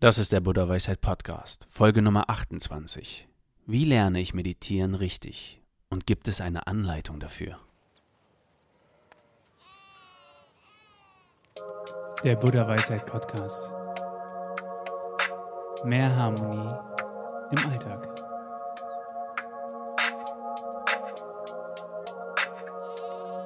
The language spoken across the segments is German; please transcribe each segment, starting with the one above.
Das ist der Buddha Weisheit Podcast, Folge Nummer 28. Wie lerne ich meditieren richtig? Und gibt es eine Anleitung dafür? Der Buddha Weisheit Podcast. Mehr Harmonie im Alltag.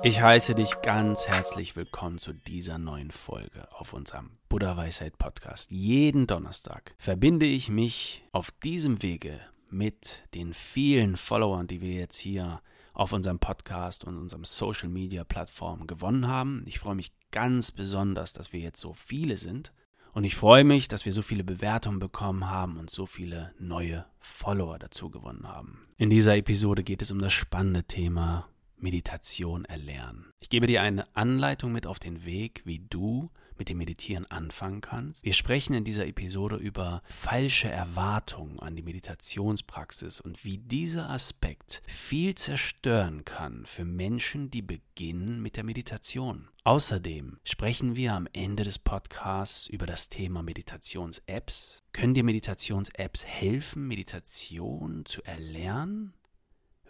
Ich heiße dich ganz herzlich willkommen zu dieser neuen Folge auf unserem Buddha Weisheit Podcast. Jeden Donnerstag verbinde ich mich auf diesem Wege mit den vielen Followern, die wir jetzt hier auf unserem Podcast und unserem Social Media Plattform gewonnen haben. Ich freue mich ganz besonders, dass wir jetzt so viele sind. Und ich freue mich, dass wir so viele Bewertungen bekommen haben und so viele neue Follower dazu gewonnen haben. In dieser Episode geht es um das spannende Thema Meditation erlernen. Ich gebe dir eine Anleitung mit auf den Weg, wie du mit dem Meditieren anfangen kannst. Wir sprechen in dieser Episode über falsche Erwartungen an die Meditationspraxis und wie dieser Aspekt viel zerstören kann für Menschen, die beginnen mit der Meditation. Außerdem sprechen wir am Ende des Podcasts über das Thema Meditations-Apps. Können dir Meditations-Apps helfen, Meditation zu erlernen?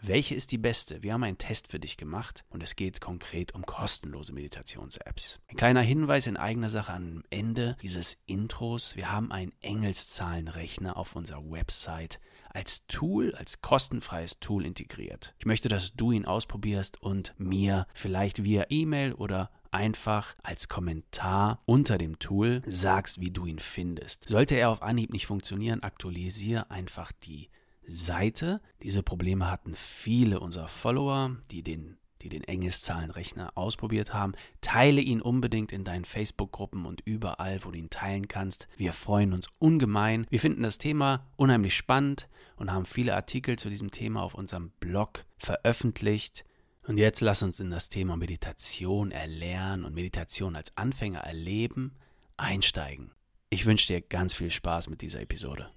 Welche ist die beste? Wir haben einen Test für dich gemacht und es geht konkret um kostenlose Meditations-Apps. Ein kleiner Hinweis in eigener Sache am Ende dieses Intros. Wir haben einen Engelszahlenrechner auf unserer Website als Tool, als kostenfreies Tool integriert. Ich möchte, dass du ihn ausprobierst und mir vielleicht via E-Mail oder einfach als Kommentar unter dem Tool sagst, wie du ihn findest. Sollte er auf Anhieb nicht funktionieren, aktualisiere einfach die Seite. Diese Probleme hatten viele unserer Follower, die den die den Engelszahlenrechner ausprobiert haben. Teile ihn unbedingt in deinen Facebook-Gruppen und überall, wo du ihn teilen kannst. Wir freuen uns ungemein. Wir finden das Thema unheimlich spannend und haben viele Artikel zu diesem Thema auf unserem Blog veröffentlicht. Und jetzt lass uns in das Thema Meditation erlernen und Meditation als Anfänger erleben einsteigen. Ich wünsche dir ganz viel Spaß mit dieser Episode.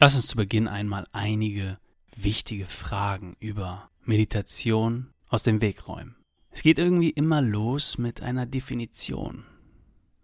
Lass uns zu Beginn einmal einige wichtige Fragen über Meditation aus dem Weg räumen. Es geht irgendwie immer los mit einer Definition.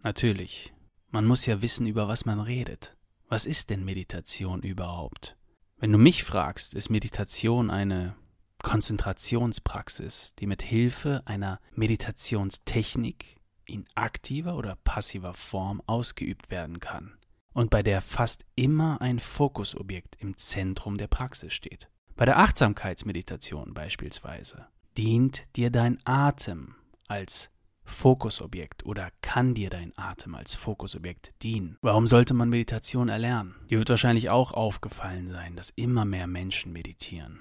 Natürlich, man muss ja wissen, über was man redet. Was ist denn Meditation überhaupt? Wenn du mich fragst, ist Meditation eine Konzentrationspraxis, die mit Hilfe einer Meditationstechnik in aktiver oder passiver Form ausgeübt werden kann und bei der fast immer ein Fokusobjekt im Zentrum der Praxis steht. Bei der Achtsamkeitsmeditation beispielsweise dient dir dein Atem als Fokusobjekt oder kann dir dein Atem als Fokusobjekt dienen? Warum sollte man Meditation erlernen? Dir wird wahrscheinlich auch aufgefallen sein, dass immer mehr Menschen meditieren.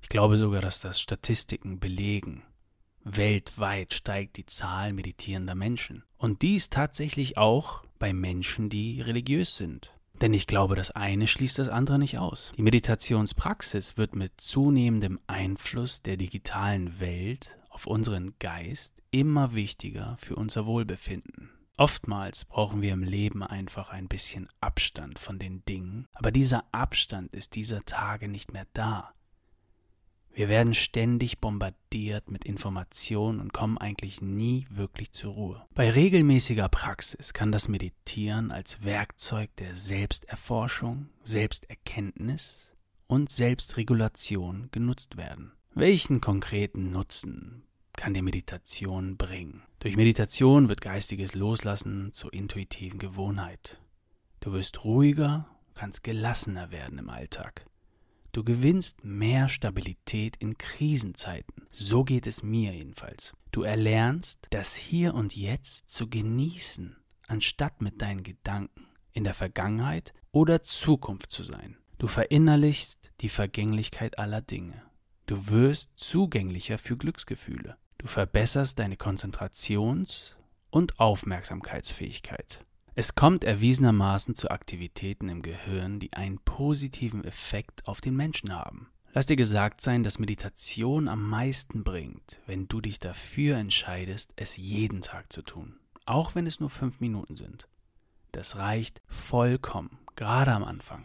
Ich glaube sogar, dass das Statistiken belegen. Weltweit steigt die Zahl meditierender Menschen. Und dies tatsächlich auch bei Menschen, die religiös sind. Denn ich glaube, das eine schließt das andere nicht aus. Die Meditationspraxis wird mit zunehmendem Einfluss der digitalen Welt auf unseren Geist immer wichtiger für unser Wohlbefinden. Oftmals brauchen wir im Leben einfach ein bisschen Abstand von den Dingen, aber dieser Abstand ist dieser Tage nicht mehr da. Wir werden ständig bombardiert mit Informationen und kommen eigentlich nie wirklich zur Ruhe. Bei regelmäßiger Praxis kann das Meditieren als Werkzeug der Selbsterforschung, Selbsterkenntnis und Selbstregulation genutzt werden. Welchen konkreten Nutzen kann die Meditation bringen? Durch Meditation wird geistiges Loslassen zur intuitiven Gewohnheit. Du wirst ruhiger, kannst gelassener werden im Alltag. Du gewinnst mehr Stabilität in Krisenzeiten. So geht es mir jedenfalls. Du erlernst, das Hier und Jetzt zu genießen, anstatt mit deinen Gedanken in der Vergangenheit oder Zukunft zu sein. Du verinnerlichst die Vergänglichkeit aller Dinge. Du wirst zugänglicher für Glücksgefühle. Du verbesserst deine Konzentrations- und Aufmerksamkeitsfähigkeit. Es kommt erwiesenermaßen zu Aktivitäten im Gehirn, die einen positiven Effekt auf den Menschen haben. Lass dir gesagt sein, dass Meditation am meisten bringt, wenn du dich dafür entscheidest, es jeden Tag zu tun. Auch wenn es nur fünf Minuten sind. Das reicht vollkommen, gerade am Anfang.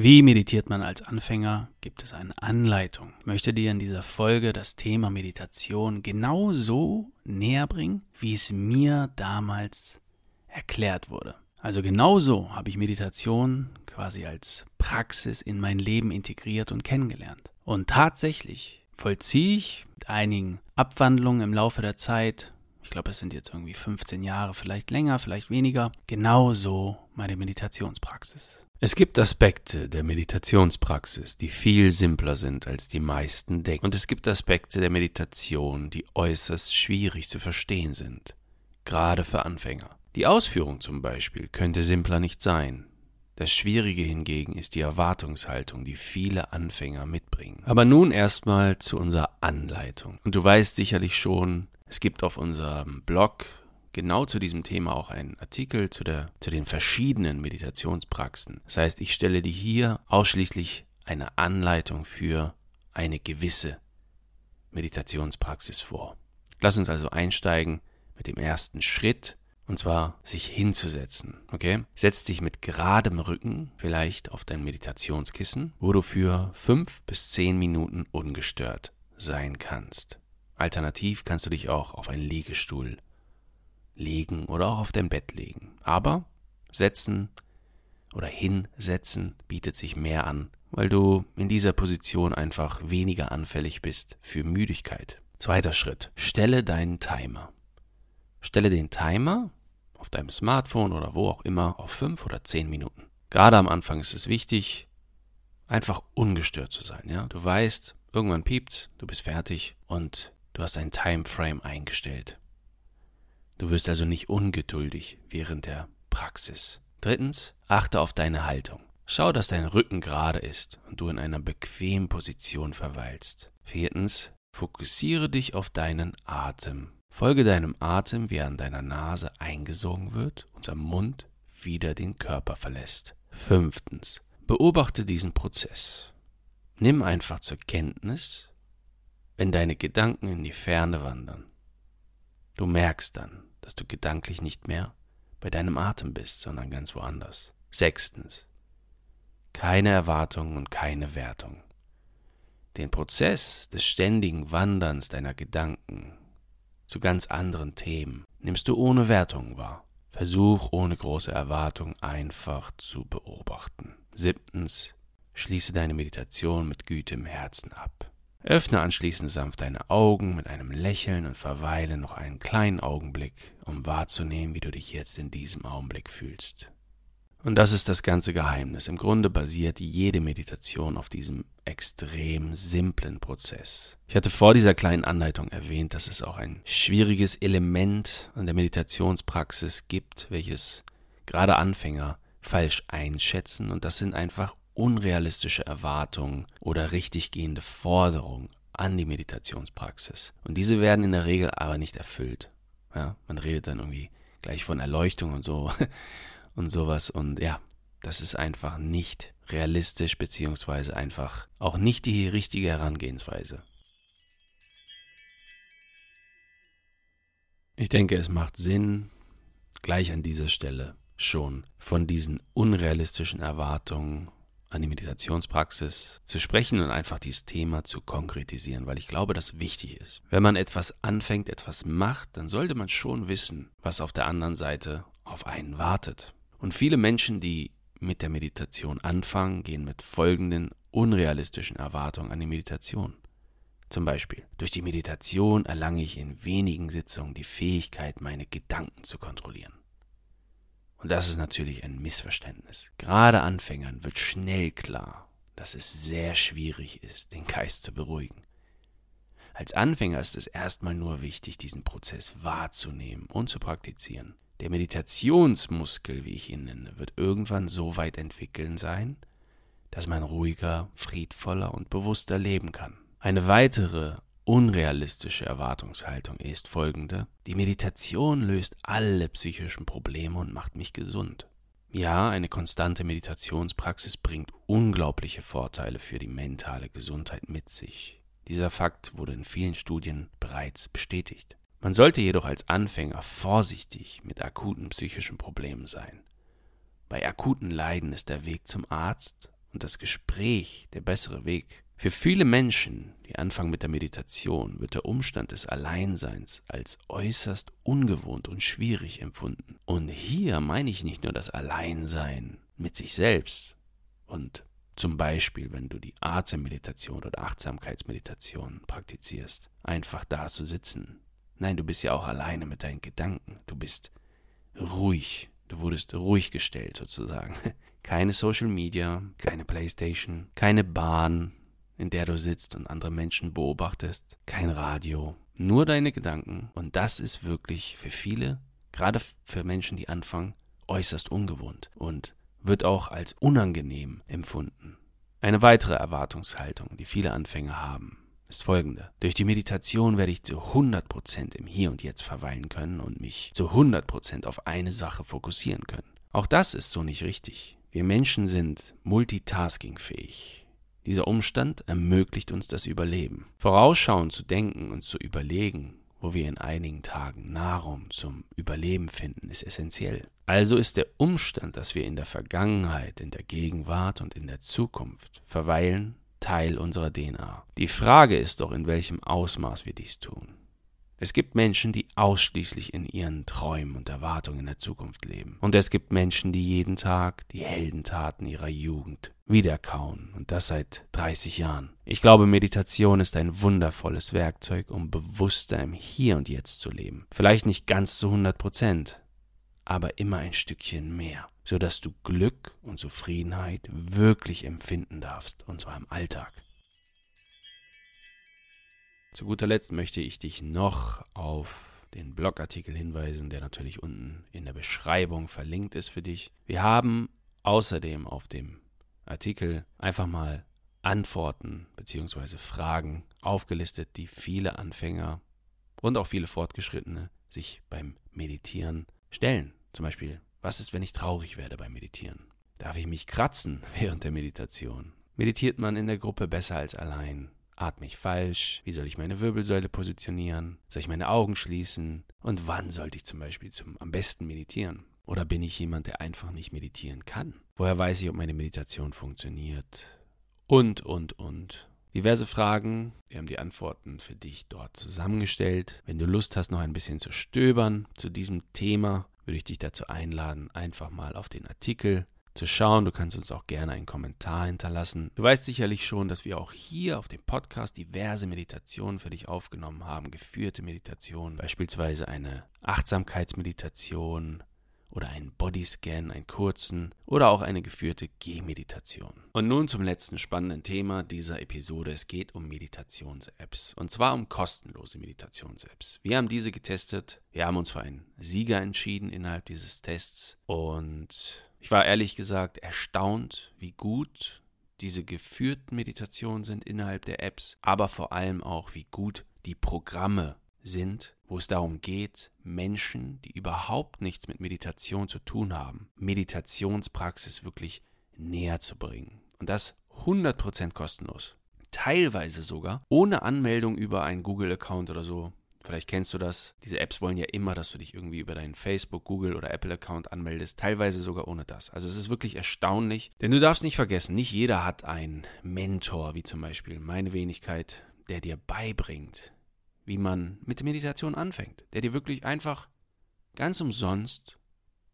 Wie meditiert man als Anfänger? Gibt es eine Anleitung? Ich möchte dir in dieser Folge das Thema Meditation genauso näher bringen, wie es mir damals erklärt wurde. Also genauso habe ich Meditation quasi als Praxis in mein Leben integriert und kennengelernt. Und tatsächlich vollziehe ich mit einigen Abwandlungen im Laufe der Zeit, ich glaube es sind jetzt irgendwie 15 Jahre, vielleicht länger, vielleicht weniger, genauso meine Meditationspraxis. Es gibt Aspekte der Meditationspraxis, die viel simpler sind, als die meisten denken. Und es gibt Aspekte der Meditation, die äußerst schwierig zu verstehen sind, gerade für Anfänger. Die Ausführung zum Beispiel könnte simpler nicht sein. Das Schwierige hingegen ist die Erwartungshaltung, die viele Anfänger mitbringen. Aber nun erstmal zu unserer Anleitung. Und du weißt sicherlich schon, es gibt auf unserem Blog genau zu diesem Thema auch einen Artikel zu, der, zu den verschiedenen Meditationspraxen. Das heißt, ich stelle dir hier ausschließlich eine Anleitung für eine gewisse Meditationspraxis vor. Lass uns also einsteigen mit dem ersten Schritt, und zwar sich hinzusetzen. Okay? Setz dich mit geradem Rücken vielleicht auf dein Meditationskissen, wo du für fünf bis zehn Minuten ungestört sein kannst. Alternativ kannst du dich auch auf einen Liegestuhl legen oder auch auf dein Bett legen. Aber setzen oder hinsetzen bietet sich mehr an, weil du in dieser Position einfach weniger anfällig bist für Müdigkeit. Zweiter Schritt. Stelle deinen Timer. Stelle den Timer auf deinem Smartphone oder wo auch immer auf fünf oder zehn Minuten. Gerade am Anfang ist es wichtig, einfach ungestört zu sein. Ja? Du weißt, irgendwann piept's, du bist fertig und du hast ein Timeframe eingestellt. Du wirst also nicht ungeduldig während der Praxis. Drittens, achte auf deine Haltung. Schau, dass dein Rücken gerade ist und du in einer bequemen Position verweilst. Viertens, fokussiere dich auf deinen Atem. Folge deinem Atem, wie er an deiner Nase eingesogen wird und am Mund wieder den Körper verlässt. Fünftens, beobachte diesen Prozess. Nimm einfach zur Kenntnis, wenn deine Gedanken in die Ferne wandern. Du merkst dann, dass du gedanklich nicht mehr bei deinem Atem bist, sondern ganz woanders. Sechstens. Keine Erwartung und keine Wertung. Den Prozess des ständigen Wanderns deiner Gedanken zu ganz anderen Themen nimmst du ohne Wertung wahr. Versuch ohne große Erwartung einfach zu beobachten. Siebtens. Schließe deine Meditation mit Güte im Herzen ab. Öffne anschließend sanft deine Augen mit einem Lächeln und verweile noch einen kleinen Augenblick, um wahrzunehmen, wie du dich jetzt in diesem Augenblick fühlst. Und das ist das ganze Geheimnis. Im Grunde basiert jede Meditation auf diesem extrem simplen Prozess. Ich hatte vor dieser kleinen Anleitung erwähnt, dass es auch ein schwieriges Element an der Meditationspraxis gibt, welches gerade Anfänger falsch einschätzen, und das sind einfach unrealistische Erwartungen oder richtiggehende Forderungen an die Meditationspraxis. Und diese werden in der Regel aber nicht erfüllt. Ja, man redet dann irgendwie gleich von Erleuchtung und so und sowas. Und ja, das ist einfach nicht realistisch, beziehungsweise einfach auch nicht die richtige Herangehensweise. Ich denke, es macht Sinn, gleich an dieser Stelle schon von diesen unrealistischen Erwartungen an die Meditationspraxis zu sprechen und einfach dieses Thema zu konkretisieren, weil ich glaube, dass wichtig ist. Wenn man etwas anfängt, etwas macht, dann sollte man schon wissen, was auf der anderen Seite auf einen wartet. Und viele Menschen, die mit der Meditation anfangen, gehen mit folgenden unrealistischen Erwartungen an die Meditation. Zum Beispiel, durch die Meditation erlange ich in wenigen Sitzungen die Fähigkeit, meine Gedanken zu kontrollieren. Und das ist natürlich ein Missverständnis. Gerade Anfängern wird schnell klar, dass es sehr schwierig ist, den Geist zu beruhigen. Als Anfänger ist es erstmal nur wichtig, diesen Prozess wahrzunehmen und zu praktizieren. Der Meditationsmuskel, wie ich ihn nenne, wird irgendwann so weit entwickeln sein, dass man ruhiger, friedvoller und bewusster leben kann. Eine weitere unrealistische Erwartungshaltung ist folgende. Die Meditation löst alle psychischen Probleme und macht mich gesund. Ja, eine konstante Meditationspraxis bringt unglaubliche Vorteile für die mentale Gesundheit mit sich. Dieser Fakt wurde in vielen Studien bereits bestätigt. Man sollte jedoch als Anfänger vorsichtig mit akuten psychischen Problemen sein. Bei akuten Leiden ist der Weg zum Arzt und das Gespräch der bessere Weg. Für viele Menschen, die anfangen mit der Meditation, wird der Umstand des Alleinseins als äußerst ungewohnt und schwierig empfunden. Und hier meine ich nicht nur das Alleinsein mit sich selbst und zum Beispiel, wenn du die Atemmeditation oder Achtsamkeitsmeditation praktizierst, einfach da zu sitzen. Nein, du bist ja auch alleine mit deinen Gedanken. Du bist ruhig. Du wurdest ruhig gestellt sozusagen. Keine Social Media, keine Playstation, keine Bahn, in der du sitzt und andere Menschen beobachtest, kein Radio, nur deine Gedanken. Und das ist wirklich für viele, gerade für Menschen, die anfangen, äußerst ungewohnt und wird auch als unangenehm empfunden. Eine weitere Erwartungshaltung, die viele Anfänger haben, ist folgende. Durch die Meditation werde ich zu 100% im Hier und Jetzt verweilen können und mich zu 100% auf eine Sache fokussieren können. Auch das ist so nicht richtig. Wir Menschen sind multitaskingfähig. Dieser Umstand ermöglicht uns das Überleben. Vorausschauend zu denken und zu überlegen, wo wir in einigen Tagen Nahrung zum Überleben finden, ist essentiell. Also ist der Umstand, dass wir in der Vergangenheit, in der Gegenwart und in der Zukunft verweilen, Teil unserer DNA. Die Frage ist doch, in welchem Ausmaß wir dies tun. Es gibt Menschen, die ausschließlich in ihren Träumen und Erwartungen in der Zukunft leben. Und es gibt Menschen, die jeden Tag die Heldentaten ihrer Jugend wiederkauen. Und das seit 30 Jahren. Ich glaube, Meditation ist ein wundervolles Werkzeug, um bewusster im Hier und Jetzt zu leben. Vielleicht nicht ganz zu 100 Prozent, aber immer ein Stückchen mehr, sodass du Glück und Zufriedenheit wirklich empfinden darfst, und zwar im Alltag. Zu guter Letzt möchte ich dich noch auf den Blogartikel hinweisen, der natürlich unten in der Beschreibung verlinkt ist für dich. Wir haben außerdem auf dem Artikel einfach mal Antworten bzw. Fragen aufgelistet, die viele Anfänger und auch viele Fortgeschrittene sich beim Meditieren stellen. Zum Beispiel, was ist, wenn ich traurig werde beim Meditieren? Darf ich mich kratzen während der Meditation? Meditiert man in der Gruppe besser als allein? Atme ich falsch? Wie soll ich meine Wirbelsäule positionieren? Soll ich meine Augen schließen? Und wann sollte ich zum Beispiel zum, am besten meditieren? Oder bin ich jemand, der einfach nicht meditieren kann? Woher weiß ich, ob meine Meditation funktioniert? Und, und, und. Diverse Fragen. Wir haben die Antworten für dich dort zusammengestellt. Wenn du Lust hast, noch ein bisschen zu stöbern zu diesem Thema, würde ich dich dazu einladen, einfach mal auf den Artikel zu schauen. Du kannst uns auch gerne einen Kommentar hinterlassen. Du weißt sicherlich schon, dass wir auch hier auf dem Podcast diverse Meditationen für dich aufgenommen haben, geführte Meditationen, beispielsweise eine Achtsamkeitsmeditation oder einen Bodyscan, einen kurzen oder auch eine geführte Gehmeditation. Und nun zum letzten spannenden Thema dieser Episode. Es geht um Meditations-Apps und zwar um kostenlose Meditations-Apps. Wir haben diese getestet. Wir haben uns für einen Sieger entschieden innerhalb dieses Tests und ich war ehrlich gesagt erstaunt, wie gut diese geführten Meditationen sind innerhalb der Apps, aber vor allem auch, wie gut die Programme sind, wo es darum geht, Menschen, die überhaupt nichts mit Meditation zu tun haben, Meditationspraxis wirklich näher zu bringen. Und das 100% kostenlos. Teilweise sogar ohne Anmeldung über einen Google-Account oder so. Vielleicht kennst du das. Diese Apps wollen ja immer, dass du dich irgendwie über deinen Facebook, Google oder Apple-Account anmeldest. Teilweise sogar ohne das. Also es ist wirklich erstaunlich. Denn du darfst nicht vergessen, nicht jeder hat einen Mentor, wie zum Beispiel meine Wenigkeit, der dir beibringt, wie man mit Meditation anfängt. Der dir wirklich einfach ganz umsonst,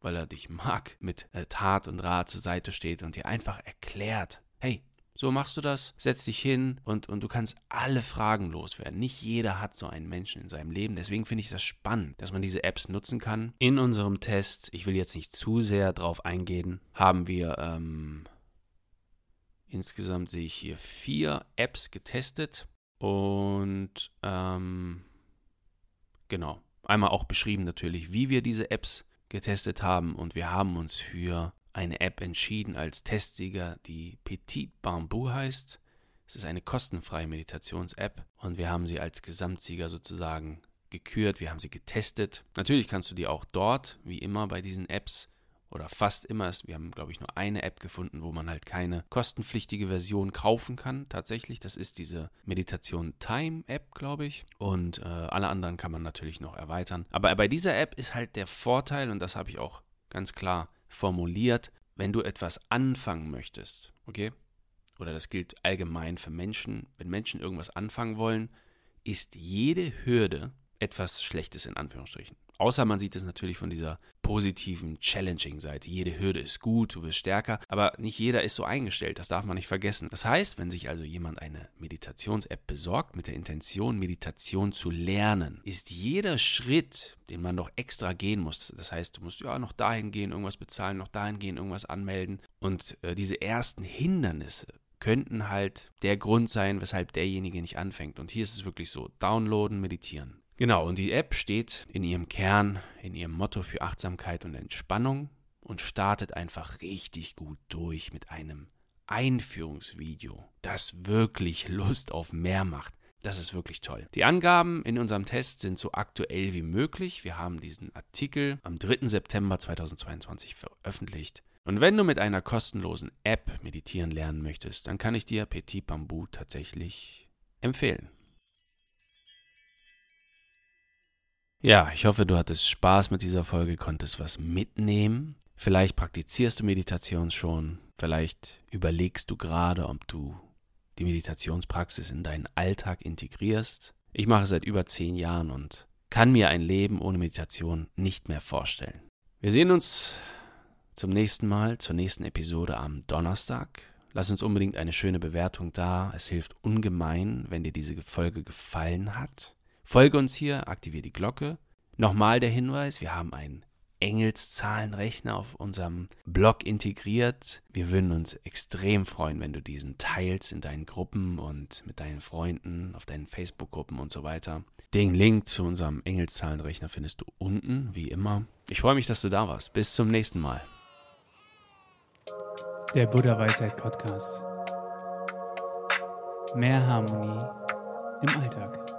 weil er dich mag, mit äh, Tat und Rat zur Seite steht und dir einfach erklärt, hey, so machst du das, setz dich hin und, und du kannst alle Fragen loswerden. Nicht jeder hat so einen Menschen in seinem Leben. Deswegen finde ich das spannend, dass man diese Apps nutzen kann. In unserem Test, ich will jetzt nicht zu sehr drauf eingehen, haben wir ähm, insgesamt sehe ich hier vier Apps getestet und ähm, genau, einmal auch beschrieben natürlich, wie wir diese Apps getestet haben und wir haben uns für eine App entschieden als Testsieger, die Petit Bambou heißt. Es ist eine kostenfreie Meditations-App und wir haben sie als Gesamtsieger sozusagen gekürt, wir haben sie getestet. Natürlich kannst du die auch dort, wie immer bei diesen Apps, oder fast immer, wir haben, glaube ich, nur eine App gefunden, wo man halt keine kostenpflichtige Version kaufen kann. Tatsächlich, das ist diese Meditation Time App, glaube ich. Und äh, alle anderen kann man natürlich noch erweitern. Aber bei dieser App ist halt der Vorteil, und das habe ich auch ganz klar formuliert, wenn du etwas anfangen möchtest, okay? oder das gilt allgemein für Menschen, wenn Menschen irgendwas anfangen wollen, ist jede Hürde etwas Schlechtes in Anführungsstrichen. Außer man sieht es natürlich von dieser positiven, challenging Seite. Jede Hürde ist gut, du wirst stärker, aber nicht jeder ist so eingestellt, das darf man nicht vergessen. Das heißt, wenn sich also jemand eine Meditations-App besorgt mit der Intention, Meditation zu lernen, ist jeder Schritt, den man noch extra gehen muss, das heißt, du musst ja noch dahin gehen, irgendwas bezahlen, noch dahin gehen, irgendwas anmelden und äh, diese ersten Hindernisse könnten halt der Grund sein, weshalb derjenige nicht anfängt. Und hier ist es wirklich so, downloaden, meditieren. Genau, und die App steht in ihrem Kern, in ihrem Motto für Achtsamkeit und Entspannung und startet einfach richtig gut durch mit einem Einführungsvideo, das wirklich Lust auf mehr macht. Das ist wirklich toll. Die Angaben in unserem Test sind so aktuell wie möglich. Wir haben diesen Artikel am 3. September 2022 veröffentlicht. Und wenn du mit einer kostenlosen App meditieren lernen möchtest, dann kann ich dir Petit Bambou tatsächlich empfehlen. Ja, ich hoffe, du hattest Spaß mit dieser Folge, konntest was mitnehmen. Vielleicht praktizierst du Meditation schon, vielleicht überlegst du gerade, ob du die Meditationspraxis in deinen Alltag integrierst. Ich mache es seit über zehn Jahren und kann mir ein Leben ohne Meditation nicht mehr vorstellen. Wir sehen uns zum nächsten Mal, zur nächsten Episode am Donnerstag. Lass uns unbedingt eine schöne Bewertung da. Es hilft ungemein, wenn dir diese Folge gefallen hat. Folge uns hier, aktiviere die Glocke. Nochmal der Hinweis, wir haben einen Engelszahlenrechner auf unserem Blog integriert. Wir würden uns extrem freuen, wenn du diesen teilst in deinen Gruppen und mit deinen Freunden, auf deinen Facebook-Gruppen und so weiter. Den Link zu unserem Engelszahlenrechner findest du unten, wie immer. Ich freue mich, dass du da warst. Bis zum nächsten Mal. Der Buddha Weisheit Podcast. Mehr Harmonie im Alltag.